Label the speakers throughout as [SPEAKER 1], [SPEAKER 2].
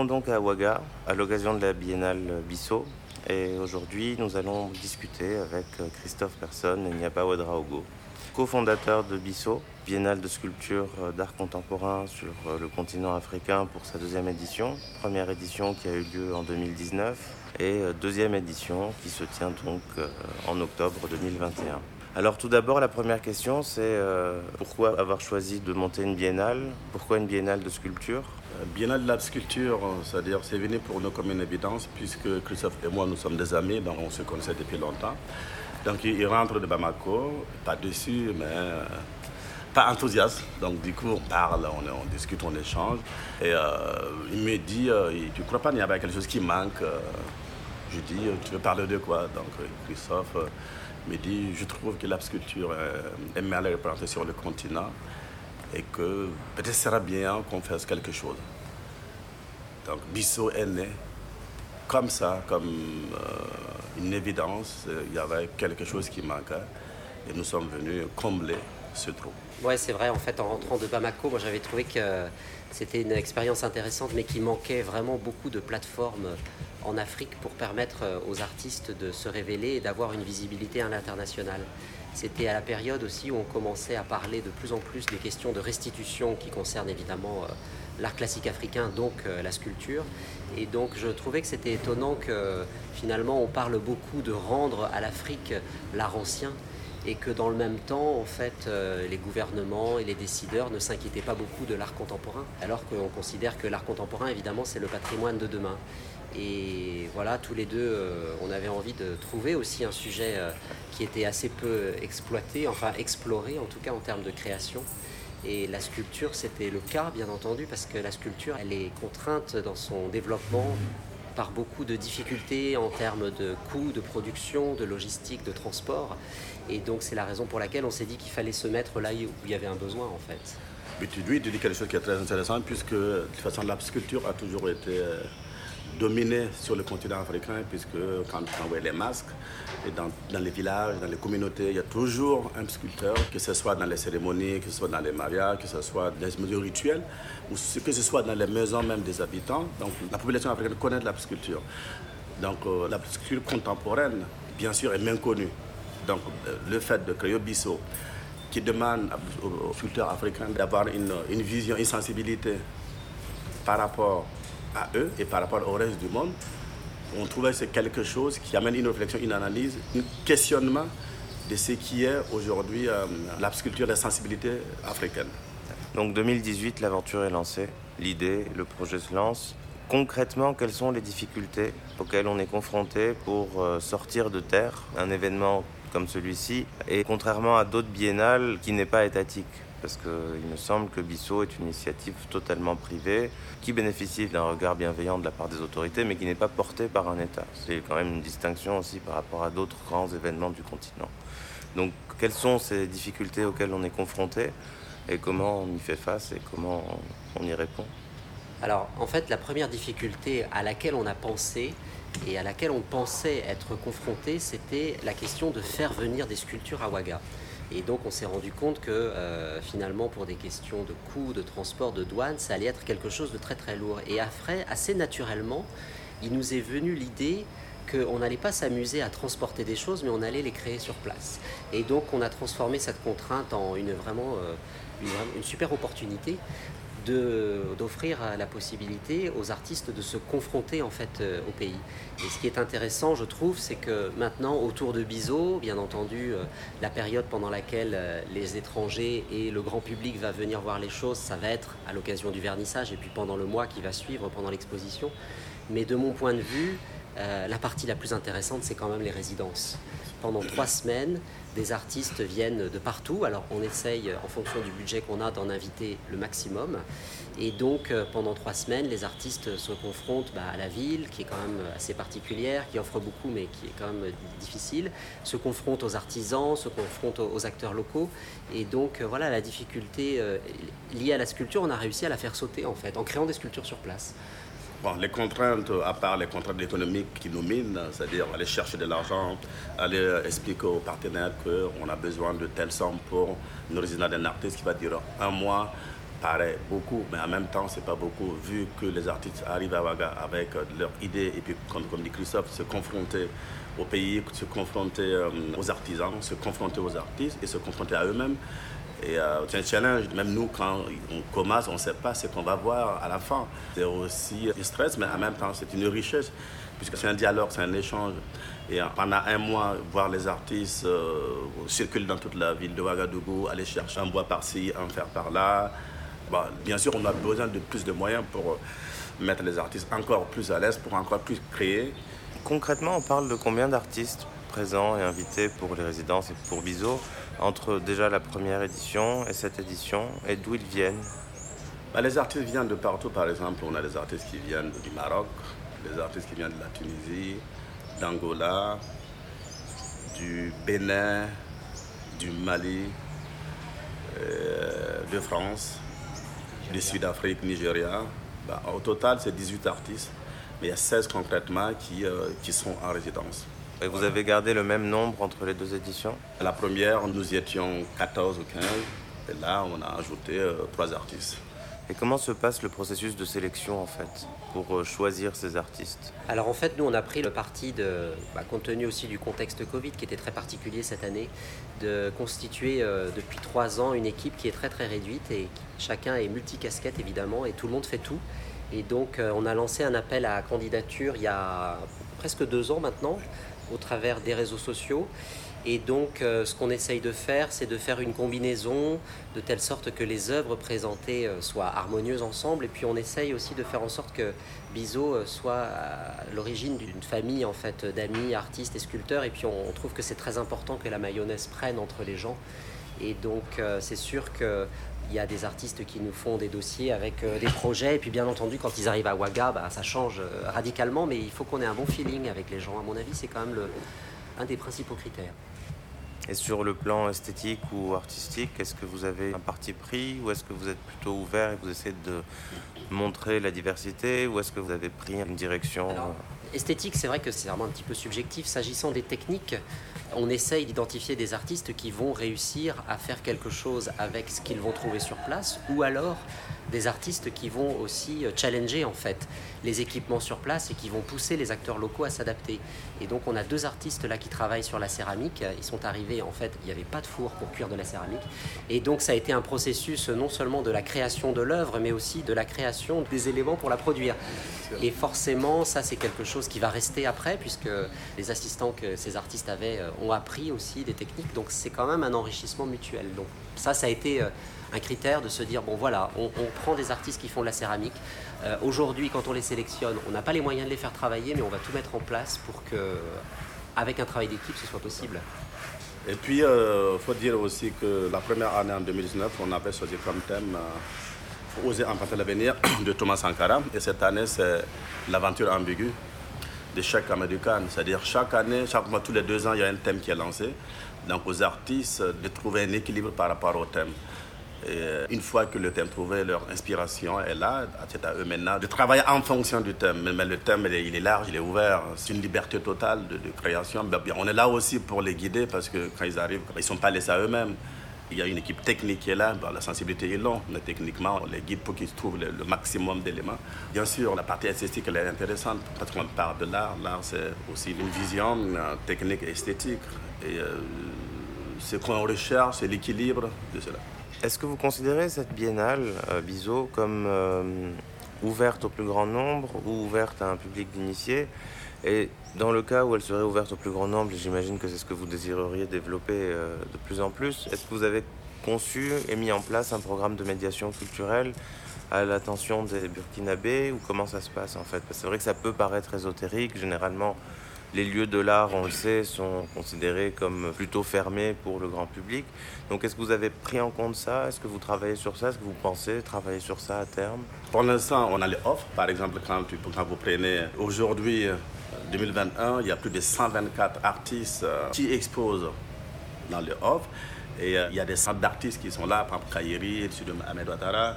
[SPEAKER 1] Trouvons donc à Ouaga à l'occasion de la biennale Bissau et aujourd'hui nous allons discuter avec Christophe Persson et Niapa Ouedraogo, cofondateur de Bissau, biennale de sculpture d'art contemporain sur le continent africain pour sa deuxième édition, première édition qui a eu lieu en 2019 et deuxième édition qui se tient donc en octobre 2021. Alors tout d'abord, la première question, c'est euh, pourquoi avoir choisi de monter une biennale? Pourquoi une biennale de sculpture?
[SPEAKER 2] Biennale de la sculpture, c'est-à-dire c'est venu pour nous comme une évidence puisque Christophe et moi nous sommes des amis, donc on se connaissait depuis longtemps. Donc il rentre de Bamako, pas dessus, mais euh, pas enthousiaste. Donc du coup on parle, on, discute, on échange. Et euh, il me dit, euh, tu crois pas qu'il y avait quelque chose qui manque Je dis, tu veux parler de quoi? Donc Christophe me dit, je trouve que la sculpture est mal représentée sur le continent et que peut-être ce sera bien qu'on fasse quelque chose. Donc Bissau est né comme ça, comme euh, une évidence. Il y avait quelque chose qui manquait et nous sommes venus combler ce trou.
[SPEAKER 3] Ouais, c'est vrai. En fait, en rentrant de Bamako, moi j'avais trouvé que c'était une expérience intéressante, mais qu'il manquait vraiment beaucoup de plateformes en Afrique pour permettre aux artistes de se révéler et d'avoir une visibilité à l'international. C'était à la période aussi où on commençait à parler de plus en plus des questions de restitution qui concernent évidemment l'art classique africain, donc la sculpture. Et donc je trouvais que c'était étonnant que finalement on parle beaucoup de rendre à l'Afrique l'art ancien et que dans le même temps, en fait, les gouvernements et les décideurs ne s'inquiétaient pas beaucoup de l'art contemporain, alors qu'on considère que l'art contemporain, évidemment, c'est le patrimoine de demain. Et voilà, tous les deux, on avait envie de trouver aussi un sujet qui était assez peu exploité, enfin exploré en tout cas en termes de création. Et la sculpture, c'était le cas, bien entendu, parce que la sculpture, elle est contrainte dans son développement par beaucoup de difficultés en termes de coûts de production, de logistique, de transport. Et donc c'est la raison pour laquelle on s'est dit qu'il fallait se mettre là où il y avait un besoin en fait.
[SPEAKER 2] Mais tu, dis quelque chose qui est très intéressant puisque de toute façon la sculpture a toujours été dominée sur le continent africain puisque quand on voit les masques, et dans, dans, les villages, dans les communautés, il y a toujours un sculpteur, que ce soit dans les cérémonies, que ce soit dans les mariages, que ce soit dans les mesures rituelles, ou que ce soit dans les maisons même des habitants. Donc la population africaine connaît la sculpture. Donc euh, la sculpture contemporaine, bien sûr, est bien connue. Donc euh, le fait de créer Bissau, qui demande aux sculpteurs africains d'avoir une, une vision, une sensibilité par rapport à eux et par rapport au reste du monde, on trouvait que c'est quelque chose qui amène une réflexion, une analyse, un questionnement de ce qui est aujourd'hui euh, la sculpture de la sensibilité africaine.
[SPEAKER 1] Donc 2018, l'aventure est lancée, l'idée, le projet se lance. Concrètement, quelles sont les difficultés auxquelles on est confronté pour euh, sortir de terre un événement comme celui-ci? Et contrairement à d'autres biennales qui n'est pas étatique parce qu'il me semble que Bissau est une initiative totalement privée qui bénéficie d'un regard bienveillant de la part des autorités, mais qui n'est pas portée par un État. C'est quand même une distinction aussi par rapport à d'autres grands événements du continent. Donc, quelles sont ces difficultés auxquelles on est confronté et comment on y fait face et comment on y répond?
[SPEAKER 3] Alors, en fait, la première difficulté à laquelle on a pensé et à laquelle on pensait être confronté, c'était la question de faire venir des sculptures à Ouaga. Et donc on s'est rendu compte que euh, finalement pour des questions de coûts, de transport, de douane, ça allait être quelque chose de très très lourd. Et après, assez naturellement, il nous est venu l'idée qu'on n'allait pas s'amuser à transporter des choses, mais on allait les créer sur place. Et donc on a transformé cette contrainte en une vraiment euh, une, une super opportunité d'offrir la possibilité aux artistes de se confronter en fait euh, au pays. Et ce qui est intéressant, je trouve, c'est que maintenant, autour de Bizot, bien entendu, euh, la période pendant laquelle euh, les étrangers et le grand public va venir voir les choses, ça va être à l'occasion du vernissage et puis pendant le mois qui va suivre, pendant l'exposition. Mais de mon point de vue, la partie la plus intéressante, c'est quand même les résidences. Pendant trois semaines, des artistes viennent de partout. Alors on essaye, en fonction du budget qu'on a, d'en inviter le maximum. Et donc pendant trois semaines, les artistes se confrontent bah, à la ville, qui est quand même assez particulière, qui offre beaucoup, mais qui est quand même difficile, se confrontent aux artisans, se confrontent aux acteurs locaux. Et donc voilà, la difficulté liée à la sculpture, on a réussi à la faire sauter en fait, en créant des sculptures sur place.
[SPEAKER 2] Bon, les contraintes, à part les contraintes économiques qui nous minent, c'est-à-dire aller chercher de l'argent, aller expliquer aux partenaires qu'on a besoin de telle somme pour une résidence d'un artiste qui va durer un mois, paraît beaucoup, mais en même temps, c'est pas beaucoup, vu que les artistes arrivent à Ouaga avec leurs idées et puis, comme, comme dit Christophe, se confronter au pays, se confronter euh, aux artisans, se confronter aux artistes et se confronter à eux-mêmes. Et euh, c'est un challenge. Même nous, quand on commence, on ne sait pas ce qu'on va voir à la fin. C'est aussi du stress, mais en même temps, c'est une richesse, puisque c'est un dialogue, c'est un échange. Et euh, pendant un mois, voir les artistes euh, circuler dans toute la ville de Ouagadougou, aller chercher un bois par-ci, un fer par-là. Bien sûr, on a besoin de plus de moyens pour mettre les artistes encore plus à l'aise, pour encore plus créer.
[SPEAKER 1] Concrètement, on parle de combien d'artistes présents et invités pour les résidences et pour Bizo entre déjà la première édition et cette édition et d'où ils viennent
[SPEAKER 2] bah, Les artistes viennent de partout, par exemple, on a des artistes qui viennent du Maroc, des artistes qui viennent de la Tunisie, d'Angola, du Bénin, du Mali, euh, de France, du Sud-Afrique, Nigeria. Bah, au total, c'est 18 artistes, mais il y a 16 concrètement qui, euh, qui sont en résidence.
[SPEAKER 1] Et vous avez gardé le même nombre entre les deux éditions?
[SPEAKER 2] La première, nous étions 14 ou 15, et là, on a ajouté euh, trois artistes.
[SPEAKER 1] Et comment se passe le processus de sélection en fait pour euh, choisir ces artistes?
[SPEAKER 3] Alors en fait nous on a pris le parti de, bah, compte tenu aussi du contexte Covid qui était très particulier cette année, de constituer euh, depuis trois ans une équipe qui est très très réduite et chacun est multicasquette évidemment et tout le monde fait tout. Et donc euh, on a lancé un appel à candidature il y a presque deux ans maintenant au travers des réseaux sociaux. Et donc, euh, ce qu'on essaye de faire, c'est de faire une combinaison de telle sorte que les œuvres présentées euh, soient harmonieuses ensemble. Et puis, on essaye aussi de faire en sorte que Bizot euh, soit à l'origine d'une famille en fait d'amis, artistes et sculpteurs. Et puis, on, trouve que c'est très important que la mayonnaise prenne entre les gens. Et donc, c'est sûr que il y a des artistes qui nous font des dossiers avec euh, des projets. Et puis, bien entendu, quand ils arrivent à Ouaga, bah, ça change euh, radicalement. Mais il faut qu'on ait un bon feeling avec les gens. À mon avis, c'est quand même le, un des principaux critères.
[SPEAKER 1] Et sur le plan esthétique ou artistique, est-ce que vous avez un parti pris ou est-ce que vous êtes plutôt ouvert et vous essayez de montrer la diversité ou est-ce que vous avez pris une direction
[SPEAKER 3] Alors, esthétique, c'est vrai que c'est vraiment un petit peu subjectif. S'agissant des techniques, on essaye d'identifier des artistes qui vont réussir à faire quelque chose avec ce qu'ils vont trouver sur place ou alors des artistes qui vont aussi euh, challenger en fait les équipements sur place et qui vont pousser les acteurs locaux à s'adapter. Et donc on a deux artistes là qui travaillent sur la céramique. Ils sont arrivés en fait, il n'y avait pas de four pour cuire de la céramique. Et donc ça a été un processus non seulement de la création de l'œuvre mais aussi de la création des éléments pour la produire. Et forcément ça c'est quelque chose qui va rester après puisque les assistants que ces artistes avaient euh, ont appris aussi des techniques. Donc c'est quand même un enrichissement mutuel. Donc ça ça a été... euh, un critère de se dire bon voilà, on, on prend des artistes qui font de la céramique. Euh, Aujourd'hui, quand on les sélectionne, on n'a pas les moyens de les faire travailler, mais on va tout mettre en place pour que, avec un travail d'équipe, ce soit possible.
[SPEAKER 2] Et puis, il faut dire aussi que la première année en 2019, on avait choisi comme thème euh, Oser emprunter l'avenir de Thomas Sankara. Et cette année, c'est l'aventure ambiguë de chaque américain. C'est-à-dire, chaque année, chaque mois, tous les deux ans, il y a un thème qui est lancé. Donc, aux artistes de trouver un équilibre par rapport au thème. Euh, une fois que le thème trouvé, leur inspiration est là, c'est à eux maintenant de travailler en fonction du thème. Mais, le thème, il est, large, il est ouvert. C'est une liberté totale de, création. On est là aussi pour les guider parce que quand ils arrivent, ils ne sont pas laissés à eux-mêmes. Il y a une équipe technique qui est là, la sensibilité est là, mais techniquement, on les guide pour qu'ils trouvent le, le maximum d'éléments. Bien sûr, la partie esthétique, elle est intéressante parce qu'on parle de l'art. L'art, c'est aussi une vision euh, technique et esthétique. Et euh, ce qu'on recherche, c'est l'équilibre de cela.
[SPEAKER 1] Est-ce que vous considérez cette biennale, euh, Bizot, comme euh, ouverte au plus grand nombre ou ouverte à un public d'initiés? Et dans le cas où elle serait ouverte au plus grand nombre, j'imagine que c'est ce que vous désireriez développer euh, de plus en plus, est-ce que vous avez conçu et mis en place un programme de médiation culturelle à l'attention des Burkinabés ou comment ça se passe en fait? Parce que C'est vrai que ça peut paraître ésotérique, généralement les lieux de l'art, on le sait, sont considérés comme plutôt fermés pour le grand public. Donc est-ce que vous avez pris en compte ça? Est-ce que vous travaillez sur ça? Est-ce que vous pensez travailler sur ça à terme?
[SPEAKER 2] Pour l'instant, on a les offres. Par exemple, quand, vous prenez aujourd'hui, euh, 2021, il y a plus de 124 artistes euh, qui exposent dans les offres. Et euh, il y a des centres d'artistes qui sont là, par exemple Kairi, studio Ahmed Ouattara,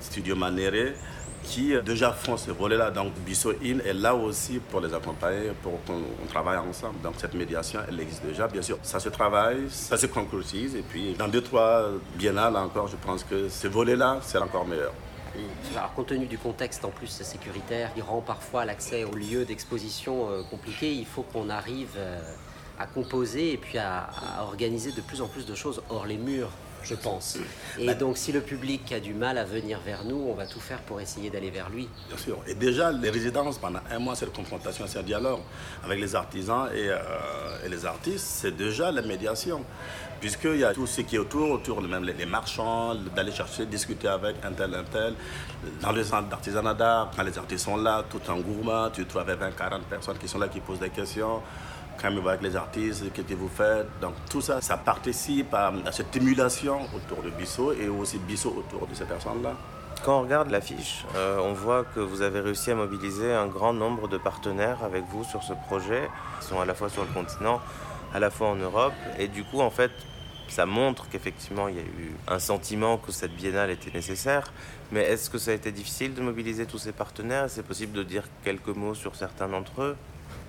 [SPEAKER 2] studio Manéré. Qui déjà font ce volet-là. Donc Bisso In est là aussi pour les accompagner, pour qu'on travaille ensemble. Donc cette médiation, elle existe déjà. Bien sûr, ça se travaille, ça se concrétise. Et puis dans deux, trois biennales encore, je pense que ce volet-là, c'est encore meilleur.
[SPEAKER 3] Alors, compte tenu du contexte en plus sécuritaire, qui rend parfois l'accès aux lieux d'exposition euh, compliqué, il faut qu'on arrive euh, à composer et puis à, organiser de plus en plus de choses hors les murs je pense. Et donc, si le public a du mal à venir vers nous, on va tout faire pour essayer d'aller vers lui.
[SPEAKER 2] Bien sûr. Et déjà, les résidences, pendant un mois, c'est la confrontation, c'est un dialogue avec les artisans et, euh, et les artistes. C'est déjà la médiation. Puisqu'il y a tout ce qui est autour, autour même les, marchands, d'aller chercher, discuter avec un tel, un tel. Dans le centre d'artisanat d'art, quand les artistes sont là, tout en gourmand, tu trouves 20, 40 personnes qui sont là, qui posent des questions quand même avec les artistes, qu'est-ce que vous faites. Donc tout ça, ça participe à, cette émulation autour de Bissot et aussi Bissot autour de ces personnes-là.
[SPEAKER 1] Quand on regarde l'affiche, euh, on voit que vous avez réussi à mobiliser un grand nombre de partenaires avec vous sur ce projet. Ils sont à la fois sur le continent, à la fois en Europe. Et du coup, en fait, ça montre qu'effectivement, il y a eu un sentiment que cette biennale était nécessaire. Mais est-ce que ça a été difficile de mobiliser tous ces partenaires? C'est possible de dire quelques mots sur certains d'entre eux?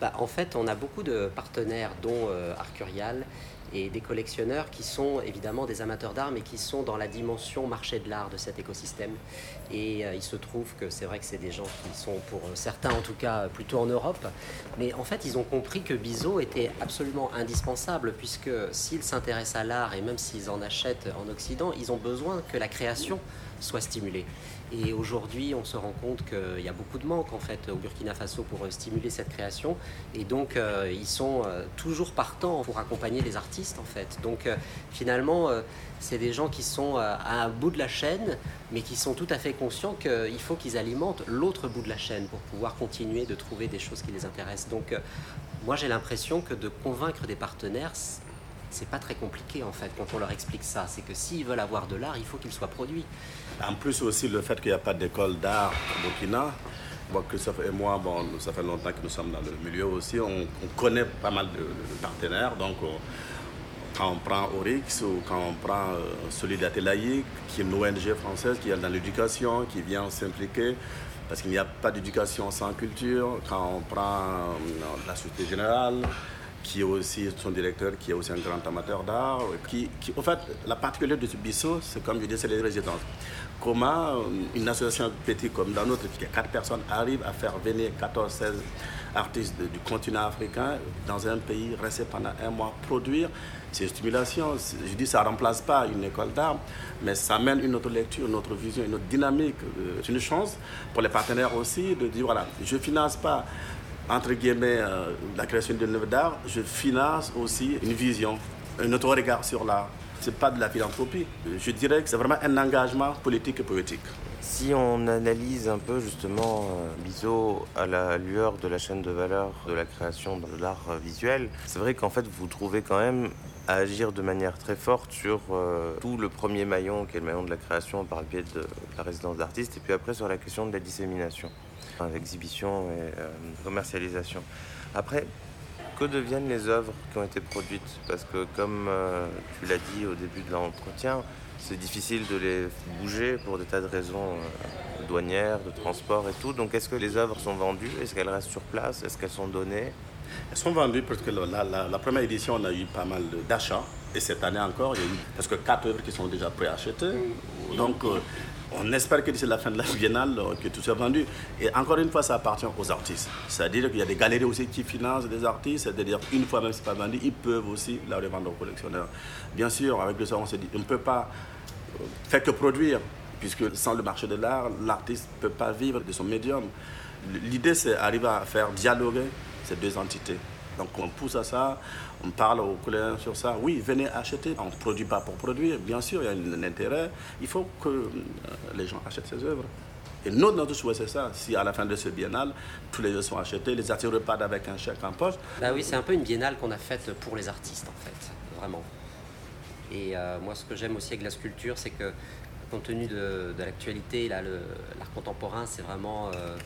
[SPEAKER 3] Bah, en fait, on a beaucoup de partenaires, dont euh, Arcurial, et des collectionneurs qui sont évidemment des amateurs d'art, mais qui sont dans la dimension marché de l'art de cet écosystème. Et euh, il se trouve que c'est vrai que c'est des gens qui sont, pour certains en tout cas, plutôt en Europe. Mais en fait, ils ont compris que Bizot était absolument indispensable, puisque s'ils s'intéressent à l'art, et même s'ils en achètent en Occident, ils ont besoin que la création soit stimulée. Et aujourd'hui, on se rend compte qu'il y a beaucoup de manque en fait au Burkina Faso pour euh, stimuler cette création. Et donc, euh, ils sont euh, toujours partants pour accompagner les artistes en fait. Donc, finalement, c'est des gens qui sont à un bout de la chaîne, mais qui sont tout à fait conscients qu'il faut qu'ils alimentent l'autre bout de la chaîne pour pouvoir continuer de trouver des choses qui les intéressent. Donc, moi, j'ai l'impression que de convaincre des partenaires, c'est pas très compliqué en fait quand on leur explique ça. C'est que s'ils veulent avoir de l'art, il faut qu'il soit produit.
[SPEAKER 2] En plus aussi le fait qu'il n'y a pas d'école d'art au Burkina. Bon, Christophe et moi, bon, ça fait longtemps que nous sommes dans le milieu aussi. On, connaît pas mal de, partenaires. Donc, quand on prend Orix ou quand on prend euh, Solidarité Laïque, qui est une ONG française qui est dans l'éducation, qui vient s'impliquer, parce qu'il n'y a pas d'éducation sans culture. Quand on prend euh, la Société Générale, qui est aussi son directeur, qui est aussi un grand amateur d'art. Qui, en fait, la particularité de ce bistrot, c'est comme je dis, c'est les résidences. Comment euh, une association petite comme la nôtre, qui a quatre personnes, arrive à faire venir 14, 16 artistes du continent africain dans un pays, rester pendant un mois, produire ces stimulations? Je dis, ça ne remplace pas une école d'art, mais ça amène une autre lecture, une autre vision, une autre dynamique. Euh, c'est une chance pour les partenaires aussi de dire, voilà, je ne finance pas entre guillemets, euh, la création d'une œuvre d'art, je finance aussi une vision, un autre regard sur l'art. Ce n'est pas de la philanthropie. Je dirais que c'est vraiment un engagement politique et poétique.
[SPEAKER 1] Si on analyse un peu justement euh, à la lueur de la chaîne de valeur de la création de l'art visuel, c'est vrai qu'en fait vous trouvez quand même à agir de manière très forte sur euh, tout le premier maillon qui est le maillon de la création par le biais de la résidence d'artistes et puis après sur la question de la dissémination exhibition et euh, commercialisation. Après, que deviennent les œuvres qui ont été produites? Parce que comme euh, tu l'as dit au début de l'entretien, c'est difficile de les bouger pour des tas de raisons euh, douanières, de transport et tout. Donc est-ce que les œuvres sont vendues? Est-ce qu'elles restent sur place? Est-ce qu'elles sont données?
[SPEAKER 2] Elles sont vendues parce que la, la première édition, on a eu pas mal d'achats. Et cette année encore, il y a eu presque quatre œuvres qui sont déjà préachetées. Donc on espère que d'ici la fin de la biennale, euh, que tout soit vendu. Et encore une fois, ça appartient aux artistes. C'est-à-dire qu'il y a des galeries aussi qui financent des artistes. C'est-à-dire une fois même si ce n'est pas vendu, ils peuvent aussi la revendre aux collectionneurs. Bien sûr, avec le ça, on s'est dit, on ne peut pas euh, faire que produire, puisque sans le marché de l'art, l'artiste ne peut pas vivre de son médium. L'idée, c'est d'arriver à faire dialoguer ces deux entités. Donc on pousse à ça, on parle aux collègues sur ça. Oui, venez acheter. On ne produit pas pour produire. Bien sûr, il y a un intérêt. Il faut que euh, les gens achètent ces œuvres. Et nous, notre souhait, c'est ça. Si à la fin de ce biennale, tous les œuvres sont achetés, les artistes repartent avec un chèque en poche.
[SPEAKER 3] Bah oui, c'est un peu une biennale qu'on a faite pour les artistes, en fait. Vraiment. Et euh, moi, ce que j'aime aussi avec la sculpture, c'est que compte tenu de, l'actualité, l'art contemporain, c'est vraiment euh,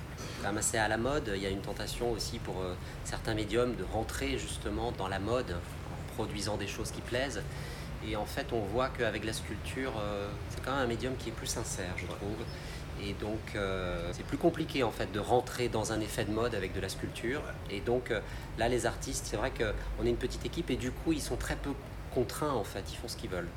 [SPEAKER 3] assez à la mode. Il y a une tentation aussi pour euh, certains médiums de rentrer justement dans la mode en produisant des choses qui plaisent. Et en fait, on voit qu'avec la sculpture, euh, c'est quand même un médium qui est plus sincère, je trouve. Et donc, c'est plus compliqué en fait de rentrer dans un effet de mode avec de la sculpture. Et donc, là, les artistes, c'est vrai qu'on est une petite équipe et du coup, ils sont très peu contraints en fait. Ils font ce qu'ils veulent.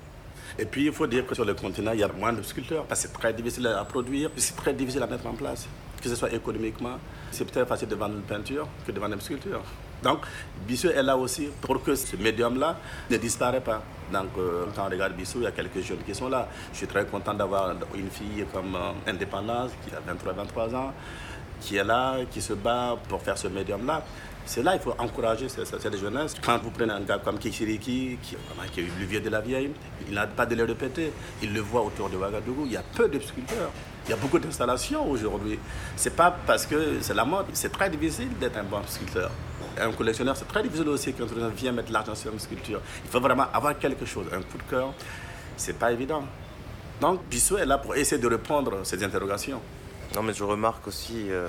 [SPEAKER 2] Et puis, il faut dire que sur le continent, il y a moins de sculpteurs parce que c'est très difficile à produire, c'est très difficile à mettre en place, que ce soit économiquement. C'est peut-être facile de vendre une peinture que de vendre une sculpture. Donc, Bissou est là aussi pour que ce médium-là ne disparaît pas. Donc, euh, quand on regarde Bissou, il y a quelques jeunes qui sont là. Je suis très content d'avoir une fille comme euh, Indépendance, qui a 23-23 ans, qui est là, qui se bat pour faire ce médium-là. C'est là qu'il faut encourager cette, jeunesse. Quand vous prenez un gars comme Kishiriki, qui, qui est le vieux de la vieille, il n'a pas de l'air de péter. Il le voit autour de Ouagadougou. Il y a peu de sculpteurs. Il y a beaucoup d'installations aujourd'hui. C'est pas parce que c'est la mode. C'est très difficile d'être un bon sculpteur. Un collectionneur, c'est très difficile aussi quand on vient mettre l'argent sur une sculpture. Il faut vraiment avoir quelque chose, un coup de cœur. C'est pas évident. Donc, Bissot est là pour essayer de répondre à ces interrogations.
[SPEAKER 1] Non, mais je remarque aussi, euh,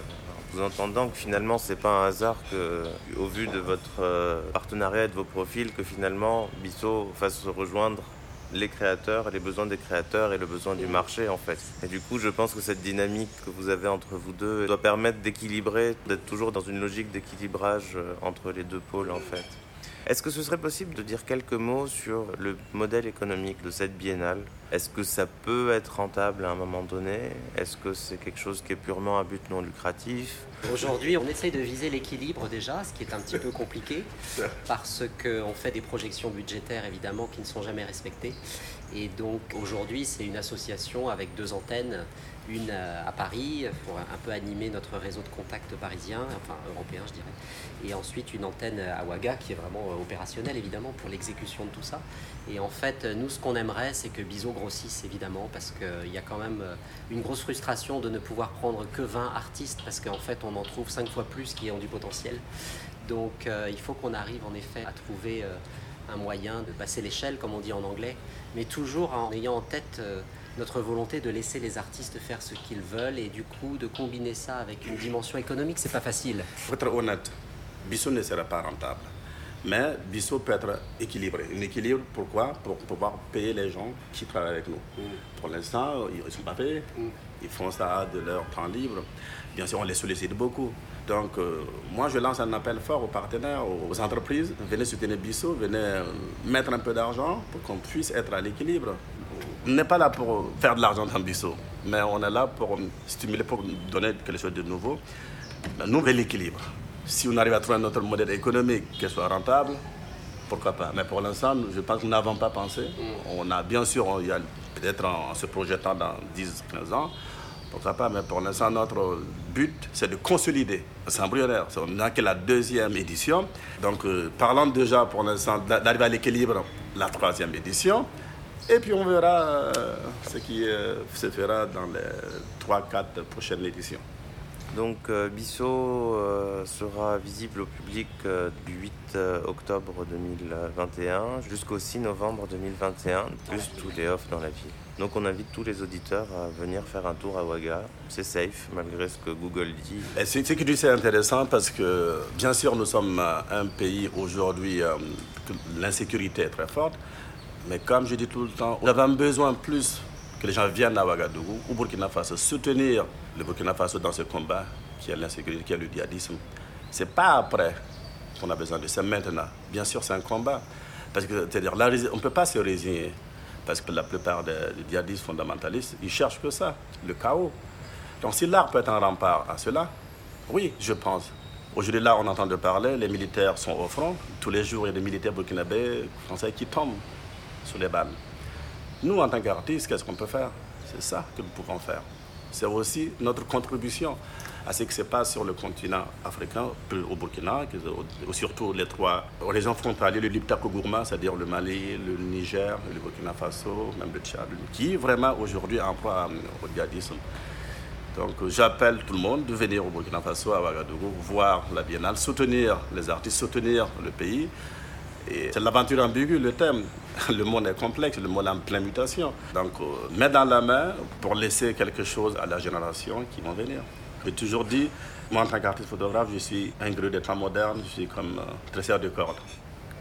[SPEAKER 1] vous entendant, que finalement, c'est pas un hasard que, au vu de votre euh, partenariat et de vos profils, que finalement, Bissot fasse se rejoindre les créateurs, les besoins des créateurs et le besoin du marché en fait. Et du coup, je pense que cette dynamique que vous avez entre vous deux doit permettre d'équilibrer, d'être toujours dans une logique d'équilibrage euh, entre les deux pôles en fait. Est-ce que ce serait possible de dire quelques mots sur le modèle économique de cette biennale? Est-ce que ça peut être rentable à un moment donné? Est-ce que c'est quelque chose qui est purement à but non lucratif?
[SPEAKER 3] Aujourd'hui, on essaye de viser l'équilibre déjà, ce qui est un petit peu compliqué parce qu'on fait des projections budgétaires évidemment qui ne sont jamais respectées. Et donc aujourd'hui, c'est une association avec deux antennes une à Paris pour un peu animer notre réseau de contacts parisien, enfin européen je dirais, et ensuite une antenne à Ouaga qui est vraiment euh, opérationnelle évidemment pour l'exécution de tout ça. Et en fait, nous ce qu'on aimerait c'est que Bizo grossisse évidemment parce qu'il y a quand même euh, une grosse frustration de ne pouvoir prendre que 20 artistes parce qu'en fait on en trouve 5 fois plus qui ont du potentiel. Donc euh, il faut qu'on arrive en effet à trouver un moyen de passer l'échelle comme on dit en anglais, mais toujours en ayant en tête notre volonté de laisser les artistes faire ce qu'ils veulent et du coup de combiner ça avec une dimension économique, c'est pas facile.
[SPEAKER 2] Pour être honnête, Bissot ne sera pas rentable. Mais Bissot peut être équilibré. Un équilibre, pourquoi? Pour pouvoir payer les gens qui travaillent avec nous. Mm. Pour l'instant, ils ne sont pas payés. Mm. Ils font ça de leur temps libre. Bien sûr, on les sollicite beaucoup. Donc, euh, moi, je lance un appel fort aux partenaires, aux entreprises. Venez soutenir Bissot, venez euh, mettre un peu d'argent pour qu'on puisse être à l'équilibre. On n'est pas là pour faire de l'argent dans Bissot, mais on est là pour stimuler, pour donner quelque chose de nouveau. Un nouvel équilibre. Si on arrive à trouver un autre modèle économique qui soit rentable, pourquoi pas. Mais pour l'instant, je pense que nous n'avons pas pensé. On a bien sûr, a peut-être en, se projetant dans 10-15 ans, pourquoi pas, mais pour l'instant, notre but, c'est de consolider. C'est embryonnaire. On n'a que la deuxième édition. Donc, euh, parlant déjà pour l'instant d'arriver à l'équilibre, la troisième édition. Et puis on verra euh, ce qui euh, se fera dans les 3-4 prochaines éditions.
[SPEAKER 1] Donc euh, Bissot sera visible au public du 8 octobre 2021 jusqu'au 6 novembre 2021, plus tous les offres dans la ville. Donc on invite tous les auditeurs à venir faire un tour à Ouaga. C'est safe malgré ce que Google dit.
[SPEAKER 2] C'est ce que tu c'est intéressant parce que bien sûr nous sommes un pays aujourd'hui où l'insécurité est très forte. Mais comme je dis tout le temps, on avait besoin plus que les gens viennent à Ouagadougou ou Burkina Faso soutenir le Burkina Faso dans ce combat qui est l'insécurité, qui est le djihadisme. C'est pas après qu'on a besoin de ça, maintenant. Bien sûr, c'est un combat. Parce que, c'est-à-dire, on ne peut pas se résigner. Parce que la plupart des, djihadistes fondamentalistes, ils cherchent que ça, le chaos. Donc, si l'art peut être un rempart à cela, oui, je pense. Aujourd'hui, là, on entend de parler, les militaires sont au front. Tous les jours, il y a des militaires burkinabés, français qui tombent sur les balles. Nous, en tant qu'artistes, qu'est-ce qu'on peut faire? C'est ça que nous pouvons faire. C'est aussi notre contribution à ce qui se passe sur le continent africain, au Burkina, surtout les trois régions frontalières, le Liptako Gourma, c'est-à-dire le Mali, le Niger, le Burkina Faso, même le Tchad, qui vraiment aujourd'hui emploie au djihadisme. Donc j'appelle tout le monde de venir au Burkina Faso, à Ouagadougou, voir la biennale, soutenir les artistes, soutenir le pays. C'est l'aventure ambiguë, le thème. Le monde est complexe, le monde est en pleine mutation. Donc, euh, mets dans la main pour laisser quelque chose à la génération qui vont venir. J'ai toujours dit, moi en tant qu'artiste photographe, je suis un grue des temps modernes, je suis comme euh, tresseur de cordes.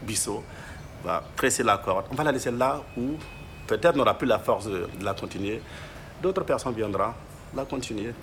[SPEAKER 2] Bissot va tresser la corde. On va la laisser là où peut-être n'aura plus la force de, la continuer. D'autres personnes viendront va continuer.